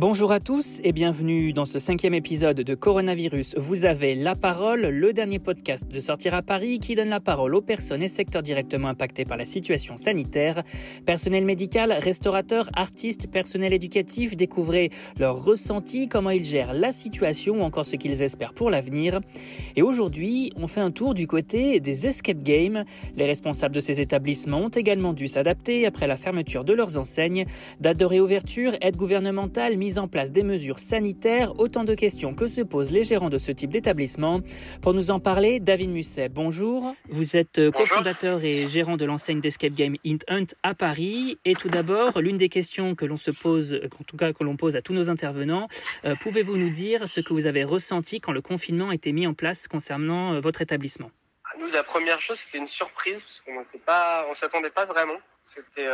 Bonjour à tous et bienvenue dans ce cinquième épisode de Coronavirus. Vous avez la parole, le dernier podcast de Sortir à Paris qui donne la parole aux personnes et secteurs directement impactés par la situation sanitaire. Personnel médical, restaurateurs, artistes, personnel éducatif, découvrez leurs ressentis, comment ils gèrent la situation ou encore ce qu'ils espèrent pour l'avenir. Et aujourd'hui, on fait un tour du côté des escape games. Les responsables de ces établissements ont également dû s'adapter après la fermeture de leurs enseignes. Date de réouverture, aide gouvernementale, en place des mesures sanitaires, autant de questions que se posent les gérants de ce type d'établissement. Pour nous en parler, David Musset, bonjour. Vous êtes euh, cofondateur et gérant de l'enseigne d'escape game Int Hunt à Paris. Et tout d'abord, l'une des questions que l'on se pose, en tout cas que l'on pose à tous nos intervenants, euh, pouvez-vous nous dire ce que vous avez ressenti quand le confinement a été mis en place concernant euh, votre établissement? Nous, la première chose, c'était une surprise parce qu'on ne s'attendait pas vraiment. C'était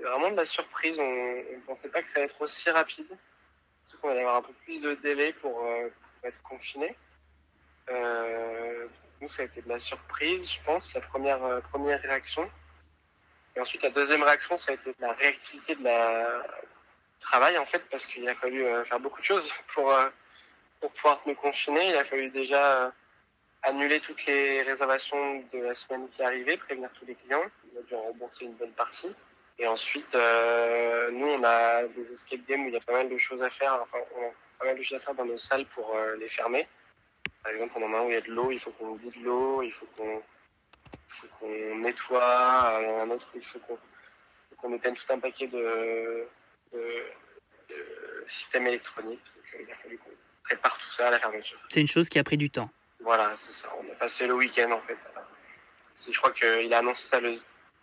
vraiment de la surprise. On ne pensait pas que ça allait être aussi rapide. C'est qu'on allait avoir un peu plus de délai pour, euh, être confiné. Euh, nous, ça a été de la surprise, je pense, la première, euh, première réaction. Et ensuite, la deuxième réaction, ça a été de la réactivité de la travail, en fait, parce qu'il a fallu faire beaucoup de choses pour, pour pouvoir nous confiner. Il a fallu déjà annuler toutes les réservations de la semaine qui arrivait, prévenir tous les clients. On a dû en rembourser une bonne partie. Et ensuite, euh, nous, on a des escape games où il y a pas mal de choses à faire. Enfin, on a pas mal de choses à faire dans nos salles pour euh, les fermer. Par exemple, on en a un où il y a de l'eau, il faut qu'on vide l'eau, il faut qu'on qu'on nettoie. Un autre, il faut qu'on qu'on éteigne tout un paquet de, de, systèmes électroniques. Donc, euh, il a fallu qu'on prépare tout ça à la fermeture. C'est une chose qui a pris du temps. Voilà, c'est ça. On a passé le week-end en fait. Je crois qu'il a annoncé ça le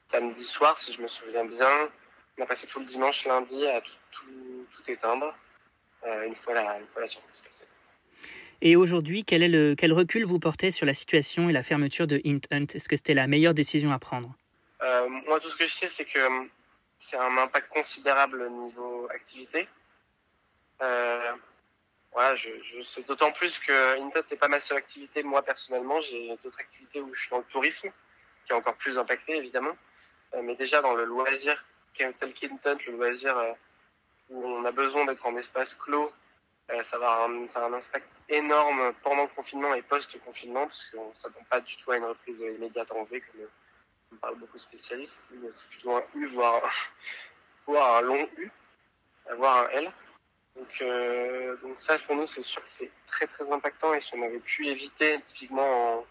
samedi soir, si je me souviens bien. On a passé tout le dimanche, lundi à tout, tout, éteindre, euh, une, fois la, une fois la surprise Et aujourd'hui, quel, est le, quel recul vous portez sur la situation et la fermeture de Int Hunt? Est-ce que c'était la meilleure décision à prendre? Euh, Moi, tout ce que je sais, c'est que c'est un impact considérable au niveau activité. Euh, voilà, je, je sais d'autant plus que Int Hunt n'est pas ma seule activité. Moi, personnellement, j'ai d'autres activités où je suis dans le tourisme, qui est encore plus impacté, évidemment. Euh, mais déjà dans le loisir, qu'Intent, le loisir euh, où on a besoin d'être en espace clos, euh, ça va un, a un impact énorme pendant le confinement et post-confinement, parce qu'on ne s'attend pas du tout à une reprise immédiate en V, comme on parle beaucoup de spécialistes. C'est plutôt un U, voire, voire un long U, voire un L. Donc, donc ça, pour nous, c'est sûr que c'est très très impactant. Et si on avait pu éviter, typiquement en,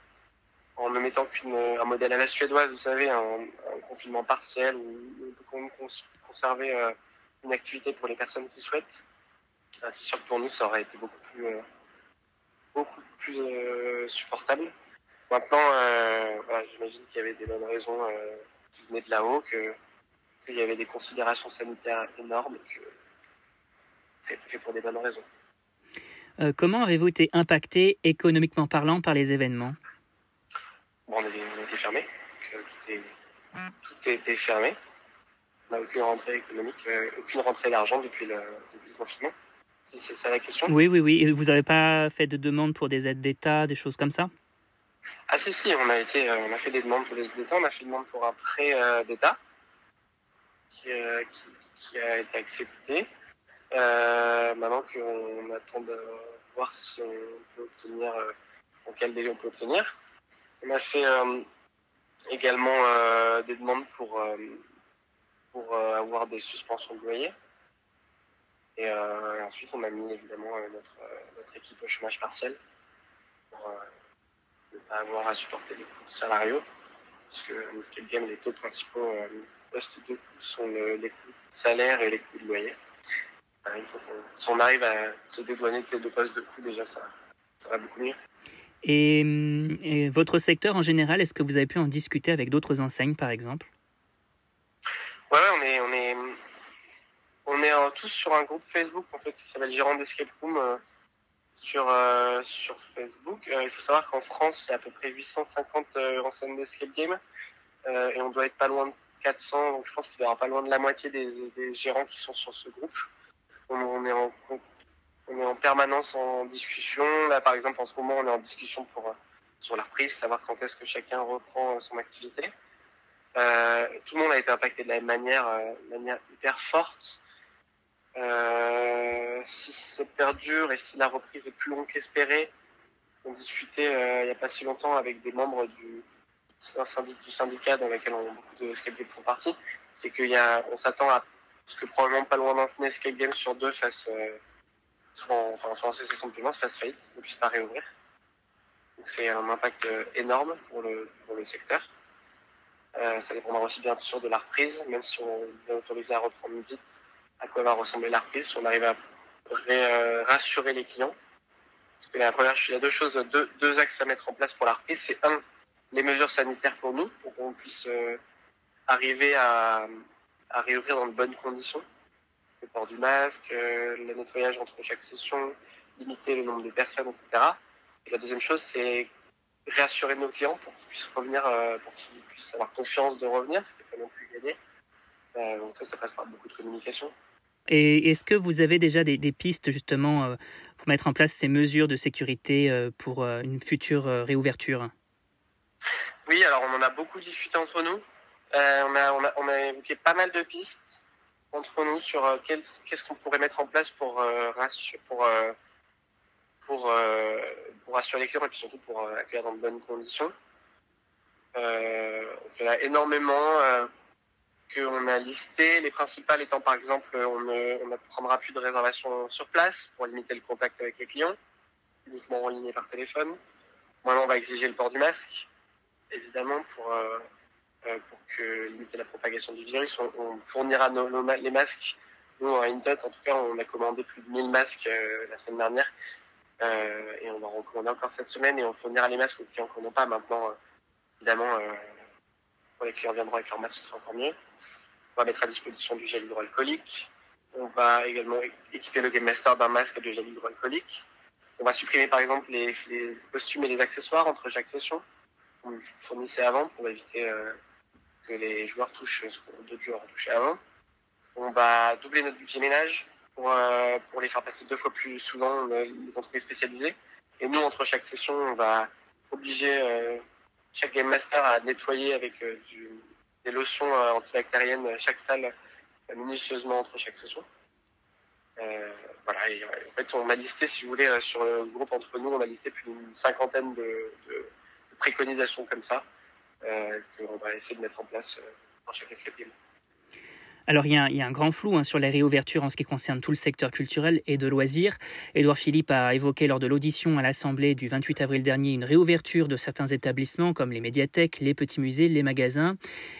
en ne mettant qu'un modèle à la suédoise, vous savez, un, confinement partiel où on peut conserver euh, une activité pour les personnes qui souhaitent. Ah, c'est sûr que pour nous, ça aurait été beaucoup plus, euh, euh, supportable. Maintenant, j'imagine qu'il y avait des bonnes raisons qui venaient de là-haut, qu'il y avait des considérations sanitaires énormes et que été fait pour des bonnes raisons. comment avez-vous été impacté économiquement parlant par les événements Bon, on, était, fermé. Euh, tout, était fermé. On n'a aucune rentrée économique, euh, aucune rentrée d'argent depuis le, confinement. Si c'est ça la question. Oui, oui, oui. Et vous n'avez pas fait de demande pour des aides d'État, des choses comme ça? Ah si, si. On a, été, euh, on a fait des demandes pour les aides d'État. On a fait une demande pour un prêt d'État qui, qui, a été accepté. maintenant qu'on attend de voir si on peut obtenir, en quel délai on peut obtenir. On a fait euh, également euh, des demandes pour, euh, pour avoir des suspensions de loyer. Et ensuite, on a mis évidemment notre, notre équipe au chômage partiel pour ne pas avoir à supporter les coûts salariaux. Parce que en escape game, les taux principaux postes de coûts sont les coûts de salaire et les coûts de loyer. si on arrive à se dédouaner de ces deux postes de coûts, déjà, ça, ça va beaucoup mieux. Et, votre secteur en général, est-ce que vous avez pu en discuter avec d'autres enseignes, par exemple? Ouais, on est, on est, on est tous sur un groupe Facebook en fait qui s'appelle Gérant d'Escape Room euh, sur euh, sur Facebook. Euh, il faut savoir qu'en France, il y a à peu près 850 enseignes d'escape game et on doit être pas loin de 400. Donc je pense qu'il y aura pas loin de la moitié des, gérants qui sont sur ce groupe. On, est en on est en permanence en discussion. Là, par exemple, en ce moment, on est en discussion pour euh, sur la reprise, savoir quand est-ce que chacun reprend euh, son activité. Euh, tout le monde a été impacté de la même manière, manière hyper forte. Euh, super dur et si la reprise est plus longue qu'espérée. On discutait il n'y a pas si longtemps avec des membres du, syndicat dans lequel on, beaucoup de escape games font partie. C'est qu'il y a, on s'attend à ce que probablement pas loin d'un escape game sur deux fasse, soit en, enfin, soit en cessation de paiement, fasse faillite, ne puisse pas réouvrir. Donc c'est un impact énorme pour le, secteur. Euh, ça dépendra aussi bien sûr de la reprise, même si on est autorisé à reprendre vite à quoi va ressembler la reprise, si on arrive à euh, rassurer les clients. Parce que la première, il y a deux choses, deux, axes à mettre en place pour la reprise. C'est un, les mesures sanitaires pour nous, pour qu'on puisse euh, arriver à réouvrir dans de bonnes conditions. Le port du masque, le nettoyage entre chaque session, limiter le nombre de personnes, etc. Et la deuxième chose, c'est réassurer nos clients pour qu'ils puissent revenir, euh, pour qu'ils puissent avoir confiance de revenir, ce qui n'est pas non plus gagné. Euh, donc ça, ça passe par beaucoup de communication. Et est-ce que vous avez déjà des, pistes justement euh, pour mettre en place ces mesures de sécurité pour une future réouverture? Oui, alors on en a beaucoup discuté entre nous. on, a, on, a, on, a, évoqué pas mal de pistes entre nous sur qu'est-ce qu'on pourrait mettre en place pour, pour pour, euh, pour rassurer les clients et puis surtout pour euh, accueillir dans de bonnes conditions. Euh, il y en a énormément euh, qu'on a listé. Les principales étant par exemple, on ne, on ne prendra plus de réservations sur place pour limiter le contact avec les clients, uniquement en ligne et par téléphone. Maintenant, on va exiger le port du masque, évidemment, pour, euh, pour que limiter la propagation du virus. On, fournira les masques. Nous, à Intot, en tout cas, on a commandé plus de 1000 masques euh, la semaine dernière euh, et on va recommander encore cette semaine et on fournira les masques aux clients n'en ont pas maintenant. Euh, évidemment, euh, pour les clients viendront avec leur masque, ce sera encore mieux. On va mettre à disposition du gel hydroalcoolique. On va également équiper le Game Master d'un masque de gel hydroalcoolique. On va supprimer par exemple les, costumes et les accessoires entre chaque session. On fournissait avant pour éviter euh, que les joueurs touchent ce que d'autres joueurs ont avant. On va doubler notre budget ménage pour, euh, pour les faire passer deux fois plus souvent euh, les entreprises spécialisées. Et nous, entre chaque session, on va obliger euh, chaque game master à nettoyer avec des lotions antibactériennes chaque salle minutieusement entre chaque session. Euh, voilà, et en fait, on a listé, si vous voulez, sur le groupe entre nous, on a listé plus d'une cinquantaine de, préconisations comme ça, euh, qu'on va essayer de mettre en place dans chaque SCPM. Alors il y, a un, grand flou hein, sur la réouverture en ce qui concerne tout le secteur culturel et de loisirs. Édouard Philippe a évoqué lors de l'audition à l'Assemblée du 28 avril dernier une réouverture de certains établissements comme les médiathèques, les petits musées, les magasins.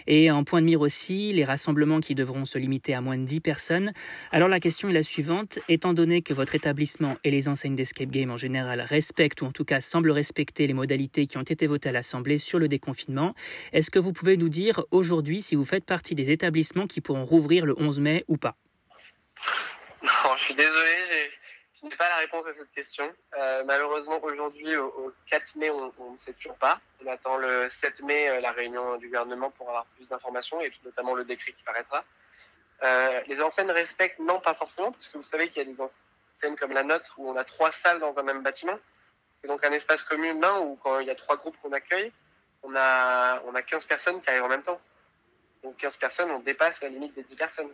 Et en point de mire aussi, les rassemblements qui devront se limiter à moins de 10 personnes. Alors la question est la suivante. Étant donné que votre établissement et les enseignes d'escape game en général respectent ou en tout cas semblent respecter les modalités qui ont été votées à l'Assemblée sur le déconfinement, est-ce que vous pouvez nous dire aujourd'hui si vous faites partie des établissements qui pourront ouvrir le 11 mai ou pas Non, je suis désolé, je n'ai pas la réponse à cette question. Euh, malheureusement, aujourd'hui, au, au, 4 mai, on, ne sait toujours pas. On attend le 7 mai, euh, la réunion du gouvernement pour avoir plus d'informations et notamment le décret qui paraîtra. Euh, les enseignes respectent, non, pas forcément, parce que vous savez qu'il y a des enseignes comme la nôtre où on a trois salles dans un même bâtiment. Et donc un espace commun où quand il y a trois groupes qu'on accueille, on a, on a 15 personnes qui arrivent en même temps. Donc 15 personnes, on dépasse la limite des 10 personnes.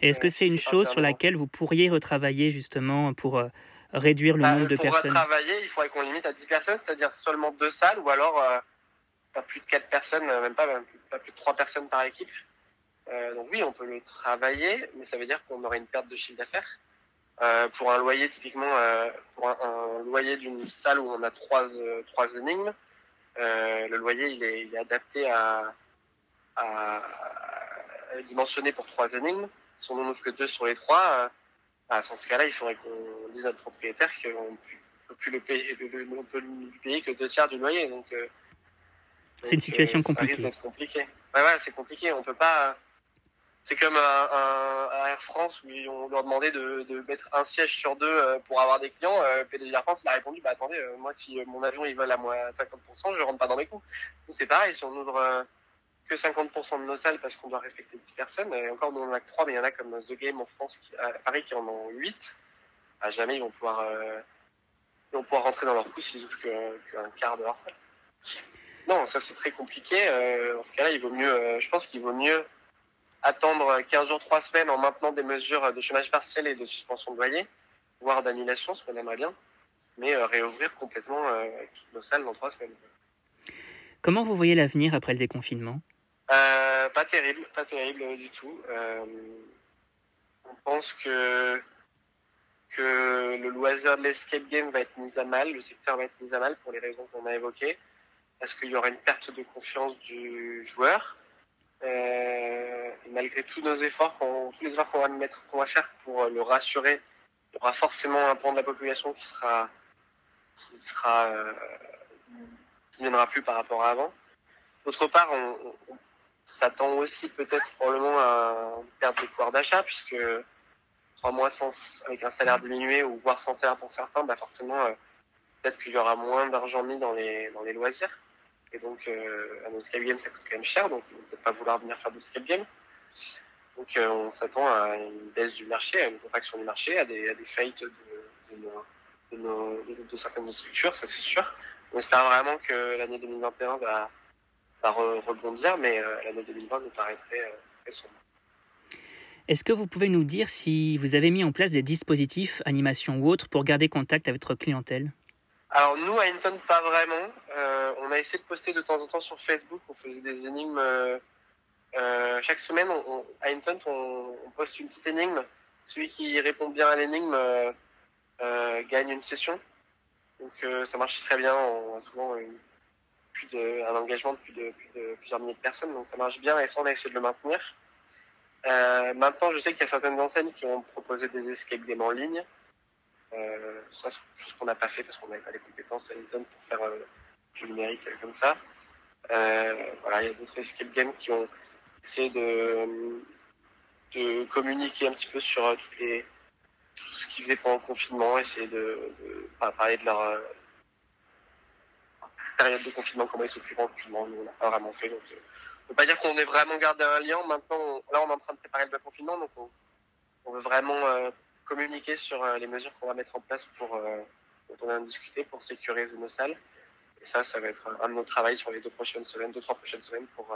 Et est-ce que c'est une chose sur laquelle vous pourriez retravailler justement pour euh, réduire le bah, nombre de pour personnes? Pour retravailler, il faudrait qu'on limite à 10 personnes, c'est-à-dire seulement deux salles ou alors euh, pas plus de 4 personnes, euh, même pas, même pas plus de 3 personnes par équipe. Euh, donc oui, on peut le travailler, mais ça veut dire qu'on aurait une perte de chiffre d'affaires. Euh, pour un loyer, typiquement, euh, pour un, un loyer d'une salle où on a trois, trois énigmes, le loyer il est, il est adapté à, à, à dimensionner pour trois énigmes. Si on n'en ouvre que deux sur les trois, euh, bah, dans ce cas-là, il faudrait qu'on dise à notre propriétaire qu'on ne peut plus le payer, le, on peut lui payer que deux tiers du loyer. Donc, euh, c'est une situation euh, compliquée. compliqué. Ouais, ouais, c'est compliqué. On peut pas. C'est comme un, Air France où on leur demandait de, de, mettre un siège sur deux pour avoir des clients. PDG Air France il a répondu bah attendez, moi si mon avion il vole à moins 50%, je rentre pas dans mes coûts. C'est pareil, si on ouvre que 50% de nos salles parce qu'on doit respecter 10 personnes. Et encore, nous, on en a que 3, mais il y en a comme The Game en France, à Paris, qui en ont 8. À jamais, ils vont pouvoir, euh, ils vont pouvoir rentrer dans leur coût s'ils ouvrent qu'un qu quart de leur salle. Non, ça, c'est très compliqué. Euh, dans ce cas-là, il vaut mieux, euh, je pense qu'il vaut mieux attendre 15 jours, 3 semaines en maintenant des mesures de chômage partiel et de suspension de loyer voire d'annulation, ce qu'on aimerait bien, mais réouvrir complètement toutes nos salles dans trois semaines. Comment vous voyez l'avenir après le déconfinement? Pas terrible, pas terrible du tout. on pense que que le loisir de l'escape game va être mis à mal, le secteur va être mis à mal pour les raisons qu'on a évoquées, parce qu'il y aura une perte de confiance du joueur. Euh, malgré tous nos efforts, tous les efforts qu'on va va faire pour le rassurer, il y aura forcément un pan de la population qui sera, qui sera, euh, viendra plus par rapport à avant. D'autre part, on, on s'attend aussi peut-être probablement à une perte de pouvoir d'achat, puisque trois mois sans, avec un salaire diminué ou voire sans salaire pour certains, bah forcément, euh, peut-être qu'il y aura moins d'argent mis dans les, dans les loisirs. Et donc, euh, un escape game, ça coûte quand même cher, donc ils vont peut-être pas vouloir venir faire des escape game. Donc, euh, on s'attend à une baisse du marché, à une contraction du marché, à des, à des faillites de, de, de, nos, certaines structures, ça c'est sûr. On espère vraiment que l'année 2021 va, va rebondir, mais euh, l'année 2020 nous paraîtrait très sombre. Est-ce que vous pouvez nous dire si vous avez mis en place des dispositifs, animation ou autres, pour garder contact avec votre clientèle? Alors nous, à Hinton, pas vraiment. Euh, on a essayé de poster de temps en temps sur Facebook, on faisait des énigmes. Euh, euh, chaque semaine, on, à Hinton, on, on, poste une petite énigme. Celui qui répond bien à l'énigme gagne une session. Donc ça marche très bien. On a souvent plus de, un engagement de, plus de, plus de plusieurs milliers de personnes, donc ça marche bien et ça, on a essayé de le maintenir. Euh, maintenant, je sais qu'il y a certaines enseignes qui ont proposé des escape games en ligne. Euh, ça, c'est chose qu'on n'a pas fait parce qu'on n'avait pas les compétences à Hilton pour faire euh, du numérique comme ça. Voilà, il y a d'autres escape games qui ont essayé de, communiquer un petit peu sur tout ce qu'ils faisaient pendant le confinement, essayer de parler de leur période de confinement, comment ils s'occupent le confinement. Nous, on n'a pas vraiment fait. Donc, ne peut pas dire qu'on ait vraiment gardé un lien. Maintenant, là, on est en train de préparer le confinement, donc on, veut vraiment euh, communiquer sur euh, les mesures qu'on va mettre en place pour, euh, dont on a discuté, pour sécuriser nos salles. Et ça, ça va être un de nos travaux sur les deux prochaines semaines, deux, trois prochaines semaines pour,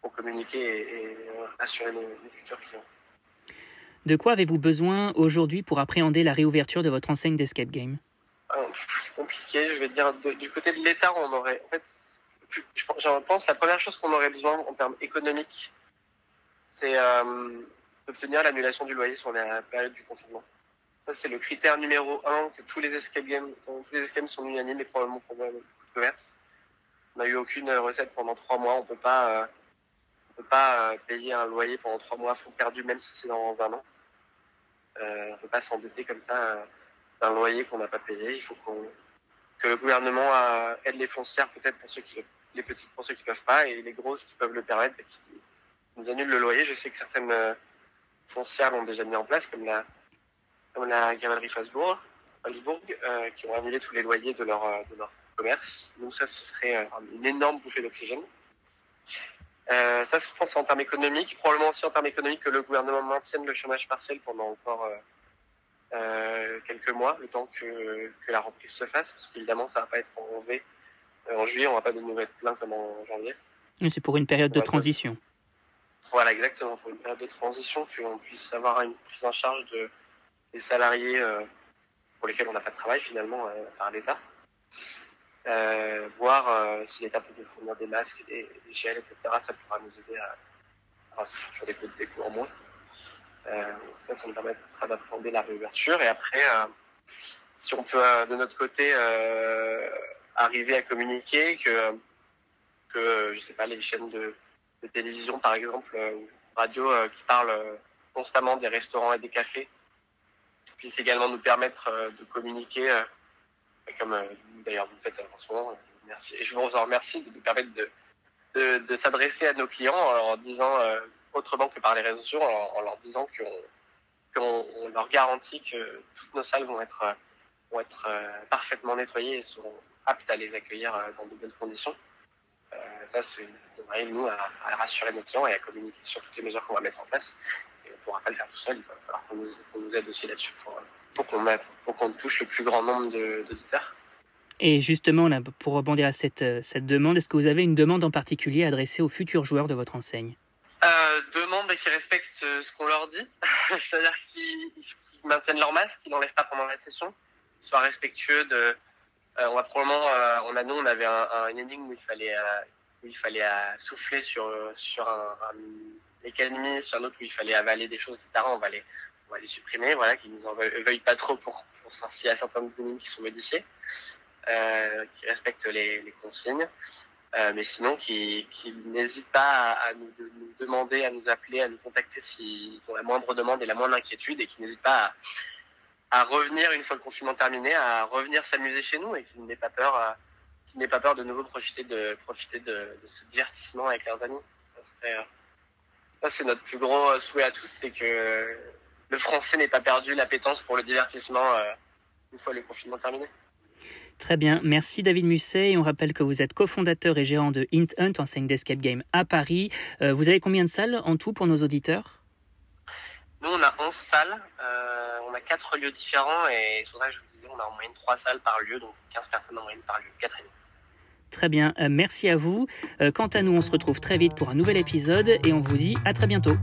pour communiquer et, assurer nos, futurs clients. De quoi avez-vous besoin aujourd'hui pour appréhender la réouverture de votre enseigne d'escape game? Compliqué, je vais dire. Du côté de l'État, on aurait. En fait, je pense la première chose qu'on aurait besoin en termes économiques, c'est euh, d'obtenir l'annulation du loyer sur la période du confinement. Ça, c'est le critère numéro un que tous les escape tous les sont unanimes et probablement pour le commerce. On n'a eu aucune recette pendant trois mois. On peut pas, euh, on peut pas euh, payer un loyer pendant trois mois faut perdu, même si c'est dans un an. Euh, on peut pas s'endetter comme ça d'un loyer qu'on n'a pas payé. Il faut qu'on que le gouvernement aide les foncières peut-être pour ceux qui les petites pour ceux qui peuvent pas et les grosses qui peuvent le permettre et qui nous annulent le loyer. Je sais que certaines euh, foncières l'ont déjà mis en place, comme la, comme la euh, qui ont annulé tous les loyers de leur, euh, de leur commerce. Donc ça, ce serait euh, une énorme bouffée d'oxygène. Euh, ça, je pense en termes économiques. Probablement aussi en termes économiques que le gouvernement maintienne le chômage partiel pendant encore euh, quelques mois, le temps que, que la reprise se fasse, parce qu'évidemment, ça va pas être enlevé en juillet, on va pas de être plein comme en janvier. C'est pour une période de transition. Voilà, exactement, pour une période de transition, qu'on puisse avoir une prise en charge de, des salariés euh, pour lesquels on n'a pas de travail finalement euh, par l'État. Euh, voir euh, si l'État peut nous fournir des masques, des, des gels, etc. Ça pourra nous aider à, à sur des coûts, des coûts en moins. Euh, ça, ça nous permettra d'appréhender la réouverture. Et après, euh, si on peut de notre côté arriver à communiquer, que, que je sais pas, les chaînes de, télévision par exemple, euh, ou radio euh, qui parlent euh, constamment des restaurants et des cafés, puissent également nous permettre de communiquer, comme vous d'ailleurs vous faites en ce moment. Merci. Et je vous en remercie de nous permettre de, s'adresser à nos clients en disant autrement que par les réseaux sociaux, en, leur disant qu'on on leur garantit que toutes nos salles vont être vont être parfaitement nettoyées et seront aptes à les accueillir euh, dans de bonnes conditions. Euh, ça, c'est nous à, rassurer nos clients et à communiquer sur toutes les mesures qu'on va mettre en place. Et on ne pourra pas le faire tout seul, il va falloir qu'on nous, qu aide aussi là-dessus pour, qu'on qu touche le plus grand nombre d'auditeurs. Et justement, pour rebondir à cette demande, est-ce que vous avez une demande en particulier adressée aux futurs joueurs de votre enseigne? Euh, Demande qui respectent ce qu'on leur dit, c'est-à-dire qu'ils maintiennent leur masque, qu'ils n'enlèvent pas pendant la session, qu'ils soient respectueux de. on va probablement, on a nous, on avait un, un, une énigme où il fallait, où il fallait souffler sur sur un, un sur un autre où il fallait avaler des choses, etc. On va les, on va les supprimer, voilà, qu'ils nous en veuillent pas trop pour, pour s'il y a énigmes qui sont modifiées, qui respectent les consignes. Euh, mais sinon qui, qui n'hésitent pas à, nous, demander, à nous appeler, à nous contacter s'ils ont la moindre demande et la moindre inquiétude et qui n'hésitent pas à, revenir une fois le confinement terminé, à revenir s'amuser chez nous et qui n'aient pas peur, euh, qui n'aient pas peur de nouveau profiter de profiter de, de ce divertissement avec leurs amis. Ça serait, euh, ça c'est notre plus gros souhait à tous, c'est que le français n'ait pas perdu l'appétence pour le divertissement une fois le confinement terminé. Très bien, merci David Musset. on rappelle que vous êtes cofondateur et gérant de Int Hunt, enseigne d'escape game à Paris. Euh, vous avez combien de salles en tout pour nos auditeurs? Nous, on a 11 salles. Euh, on a 4 lieux différents et c'est pour ça que je vous disais, on a en moyenne 3 salles par lieu, donc 15 personnes en moyenne par lieu, 4 et Très bien, euh, merci à vous. quant à nous, on se retrouve très vite pour un nouvel épisode et on vous dit à très bientôt.